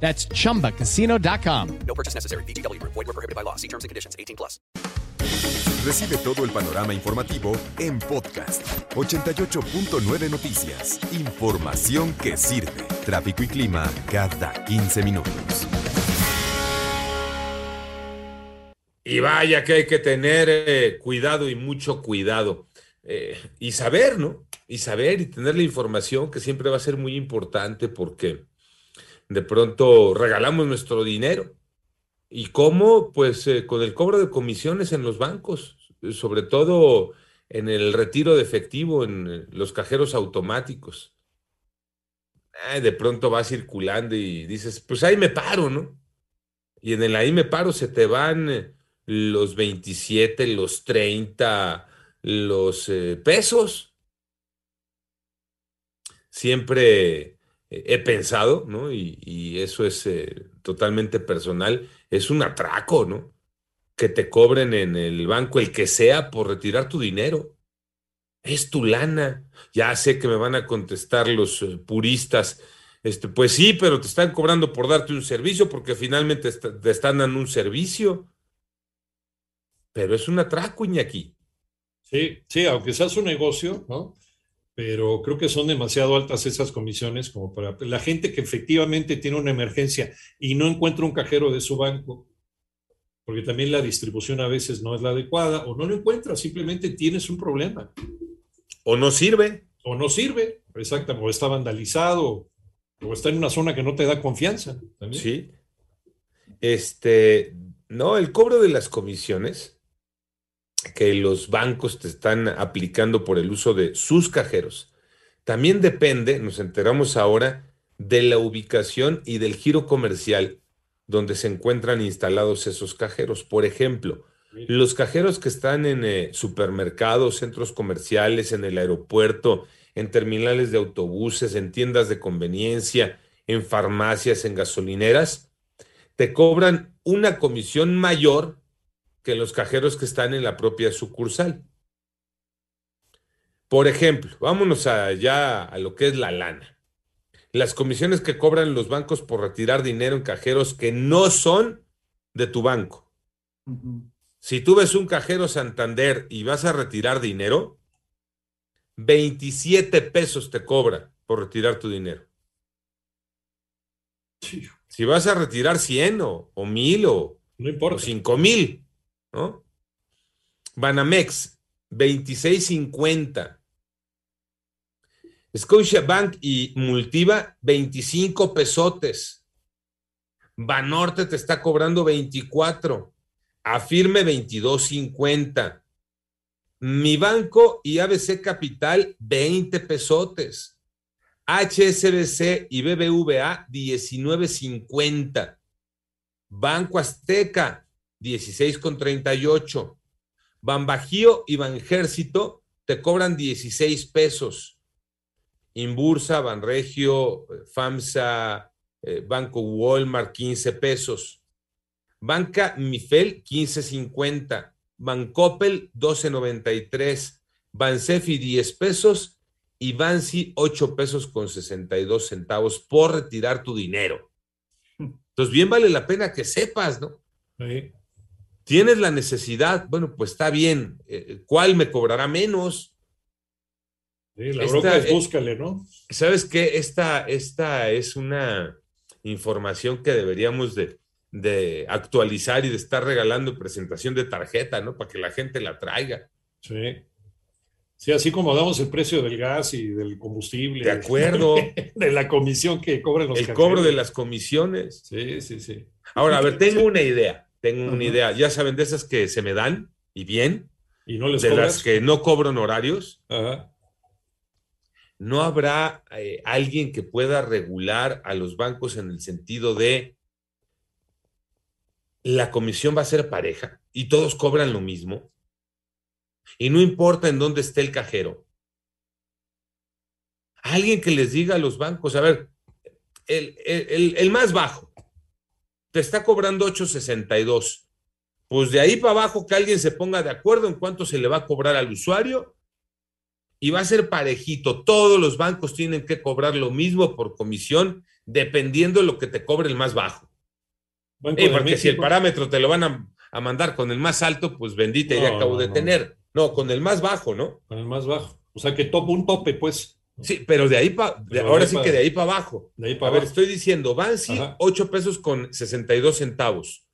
That's chumbacasino.com. No purchase necessary. BGW. Void were prohibited by law. See terms and conditions. 18 plus. Recibe todo el panorama informativo en podcast 88.9 Noticias. Información que sirve. Tráfico y clima cada 15 minutos. Y vaya que hay que tener eh, cuidado y mucho cuidado. Eh, y saber, ¿no? Y saber y tener la información que siempre va a ser muy importante porque de pronto regalamos nuestro dinero. ¿Y cómo? Pues eh, con el cobro de comisiones en los bancos, sobre todo en el retiro de efectivo, en eh, los cajeros automáticos. De pronto va circulando y dices, pues ahí me paro, ¿no? Y en el ahí me paro se te van eh, los 27, los 30, los pesos. Siempre he pensado, ¿no? Y, eso es eh, totalmente personal, es un atraco, ¿no? Que te cobren en el banco, el que sea, por retirar tu dinero. Es tu lana. Ya sé que me van a contestar los eh, puristas. Este, pues sí, pero te están cobrando por darte un servicio porque finalmente te están dando un servicio. Pero es un atraco, Iñaki. Sí, sí, aunque sea su negocio, ¿no? Pero creo que son demasiado altas esas comisiones como para la gente que efectivamente tiene una emergencia y no encuentra un cajero de su banco, porque también la distribución a veces no es la adecuada o no lo encuentras, simplemente tienes un problema O no sirve. o no sirve, exactamente, o está vandalizado o está en una zona que no te da confianza. también. Sí. Este, no, el cobro de las comisiones que los bancos te están aplicando por el uso de sus cajeros, también depende, nos enteramos ahora, de la ubicación y del giro comercial donde se encuentran instalados esos cajeros. Por ejemplo, los cajeros que están en eh, supermercados, centros comerciales, en el aeropuerto, en terminales de autobuses, en tiendas de conveniencia, en farmacias, en gasolineras, te cobran una comisión mayor que los cajeros que están en la propia sucursal. Por ejemplo, vámonos allá a lo que es la lana. Las comisiones que cobran los bancos por retirar dinero en cajeros que no son de tu banco. Si tú ves un cajero Santander y vas a retirar dinero, 27 pesos te cobra por retirar tu dinero. Sí, Si vas a retirar 100 o, o 1000 o, no o importa. 5000, ¿no? Banamex, 26.50. Scotiabank y Multiva, 25 pesotes. Banorte te está cobrando 24. Afirme 22.50. Mi banco y ABC Capital, 20 pesotes. HSBC y BBVA, 19.50. Banco Azteca, 16,38. Banbajío y Banjército te cobran 16 pesos. Inbursa, Banregio, eh, FAMSA, eh, Banco Walmart, 15 pesos. Banca Mifel, 15.50. Bancoppel, 12.93. Bansefi, 10 pesos. Y Bansi, 8 pesos con 62 centavos por retirar tu dinero. Entonces, bien vale la pena que sepas, ¿no? Sí. Tienes la necesidad, bueno, pues está bien. eh, ¿Cuál me cobrará menos? Sí, la Esta- bronca es eh, búscale, ¿no? ¿Sabes qué? Esta, esta es una información que deberíamos de, de actualizar y de estar regalando en presentación de tarjeta, ¿no? Para que la gente la traiga. Sí. Sí, así como damos el precio del gas y del combustible. De acuerdo. De la comisión que cobran los El cobro de las comisiones. Sí, sí, sí. Ahora, a ver, tengo una idea. Tengo una idea. Ya saben, de esas que se me dan y bien, Y no les de cobras. las que no cobro honorarios. Ajá. ¿No habrá eh, alguien que pueda regular a los bancos en el sentido de la comisión va a ser pareja? y todos cobran lo mismo. Y no importa en dónde esté el cajero. Alguien que les diga a los bancos, a ver, el, el, el más bajo te está cobrando 862 pues de ahí para abajo que alguien se ponga de acuerdo en cuánto se le va a cobrar al usuario y va a ser parejito. Todos los bancos tienen que cobrar lo mismo por comisión dependiendo de lo que te cobre el más bajo. Eh, porque si el parámetro te lo van a, a, mandar con el más alto, pues bendita, no, ya acabo no, de no. tener. No, con el más bajo, ¿no? Con el más bajo. O sea que top, un tope, pues. Sí, pero de ahí para, ahora ahí sí pa, que de ahí para abajo. De ahí pa a ver, estoy diciendo, van sí, 8 pesos con 62 centavos.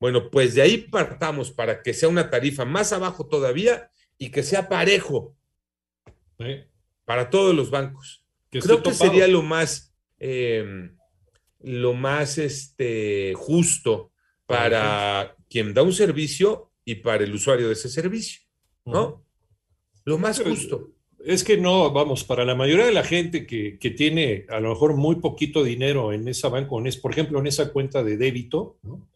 Bueno, pues de ahí partamos para que sea una tarifa más abajo todavía y que sea parejo para todos los bancos. Que Creo que sería lo más, eh, lo más este, justo para quien da un servicio y para el usuario de ese servicio, ¿no? Uh -huh. Lo más justo. Es que no, vamos, para la mayoría de la gente que, que, tiene a lo mejor muy poquito dinero en esa banca, en es, por ejemplo, en esa cuenta de débito, ¿no?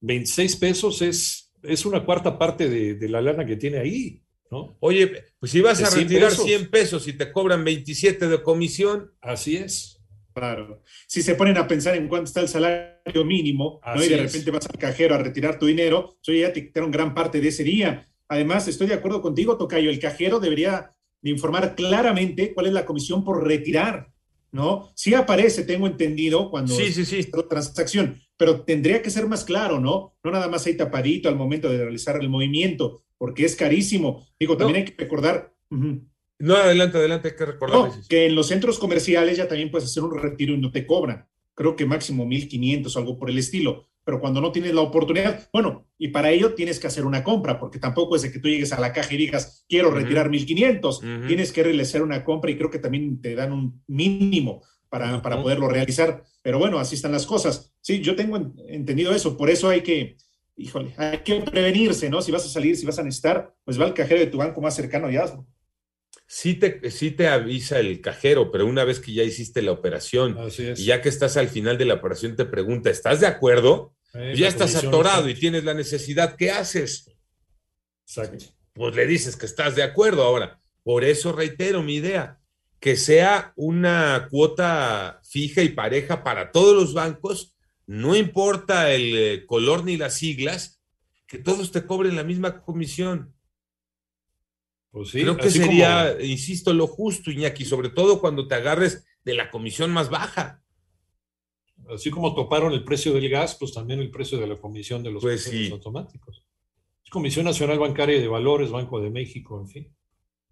26 pesos es, es una cuarta parte de, de, la lana que tiene ahí, ¿no? Oye, pues si vas a retirar 100 pesos. 100 pesos y te cobran 27 de comisión. Así es. Claro. Si se ponen a pensar en cuánto está el salario mínimo, ¿no? y de repente vas al cajero a retirar tu dinero, eso ya te quitaron gran parte de ese día. Además, estoy de acuerdo contigo, Tocayo, el cajero debería de informar claramente cuál es la comisión por retirar, ¿no? Sí aparece, tengo entendido, cuando sí, sí, sí. la transacción, pero tendría que ser más claro, ¿no? No nada más ahí tapadito al momento de realizar el movimiento, porque es carísimo. Digo, también no. hay que recordar. Uh -huh. No, adelante, adelante, hay que recordar. No, que en los centros comerciales ya también puedes hacer un retiro y no te cobran. Creo que máximo 1500 o algo por el estilo. Pero cuando no tienes la oportunidad, bueno, y para ello tienes que hacer una compra, porque tampoco es de que tú llegues a la caja y digas, quiero retirar uh -huh. 1500. Uh -huh. Tienes que realizar una compra y creo que también te dan un mínimo para, para poderlo realizar. Pero bueno, así están las cosas. Sí, yo tengo entendido eso. Por eso hay que, híjole, hay que prevenirse, ¿no? Si vas a salir, si vas a necesitar, pues va al cajero de tu banco más cercano y hazlo. Sí te, sí te avisa el cajero, pero una vez que ya hiciste la operación y ya que estás al final de la operación te pregunta, ¿estás de acuerdo? Eh, ya estás atorado y tienes la necesidad, ¿qué haces? Exacto. Pues le dices que estás de acuerdo ahora. Por eso reitero mi idea, que sea una cuota fija y pareja para todos los bancos, no importa el eh, color ni las siglas, que todos te cobren la misma comisión. Pues sí, Creo que sería, como... insisto, lo justo, Iñaki, sobre todo cuando te agarres de la comisión más baja. Así como toparon el precio del gas, pues también el precio de la comisión de los pues sí. automáticos. Comisión Nacional Bancaria de Valores, Banco de México, en fin.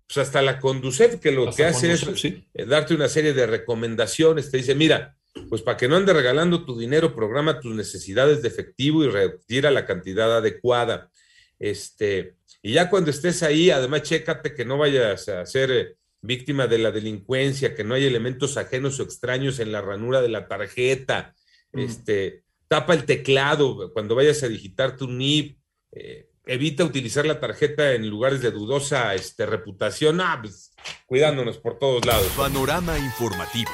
Pues hasta la Conducet, que lo hasta que hace es sí. Eh, darte una serie de recomendaciones, te dice, mira, pues para que no andes regalando tu dinero, programa tus necesidades de efectivo y retira la cantidad adecuada. Este, y ya cuando estés ahí, además, chécate que no vayas a ser eh, víctima de la delincuencia, que no hay elementos ajenos o extraños en la ranura de la tarjeta. Mm. Este, tapa el teclado cuando vayas a digitar tu NIP. Eh, evita utilizar la tarjeta en lugares de dudosa este, reputación. Ah, pues, cuidándonos por todos lados. Panorama informativo.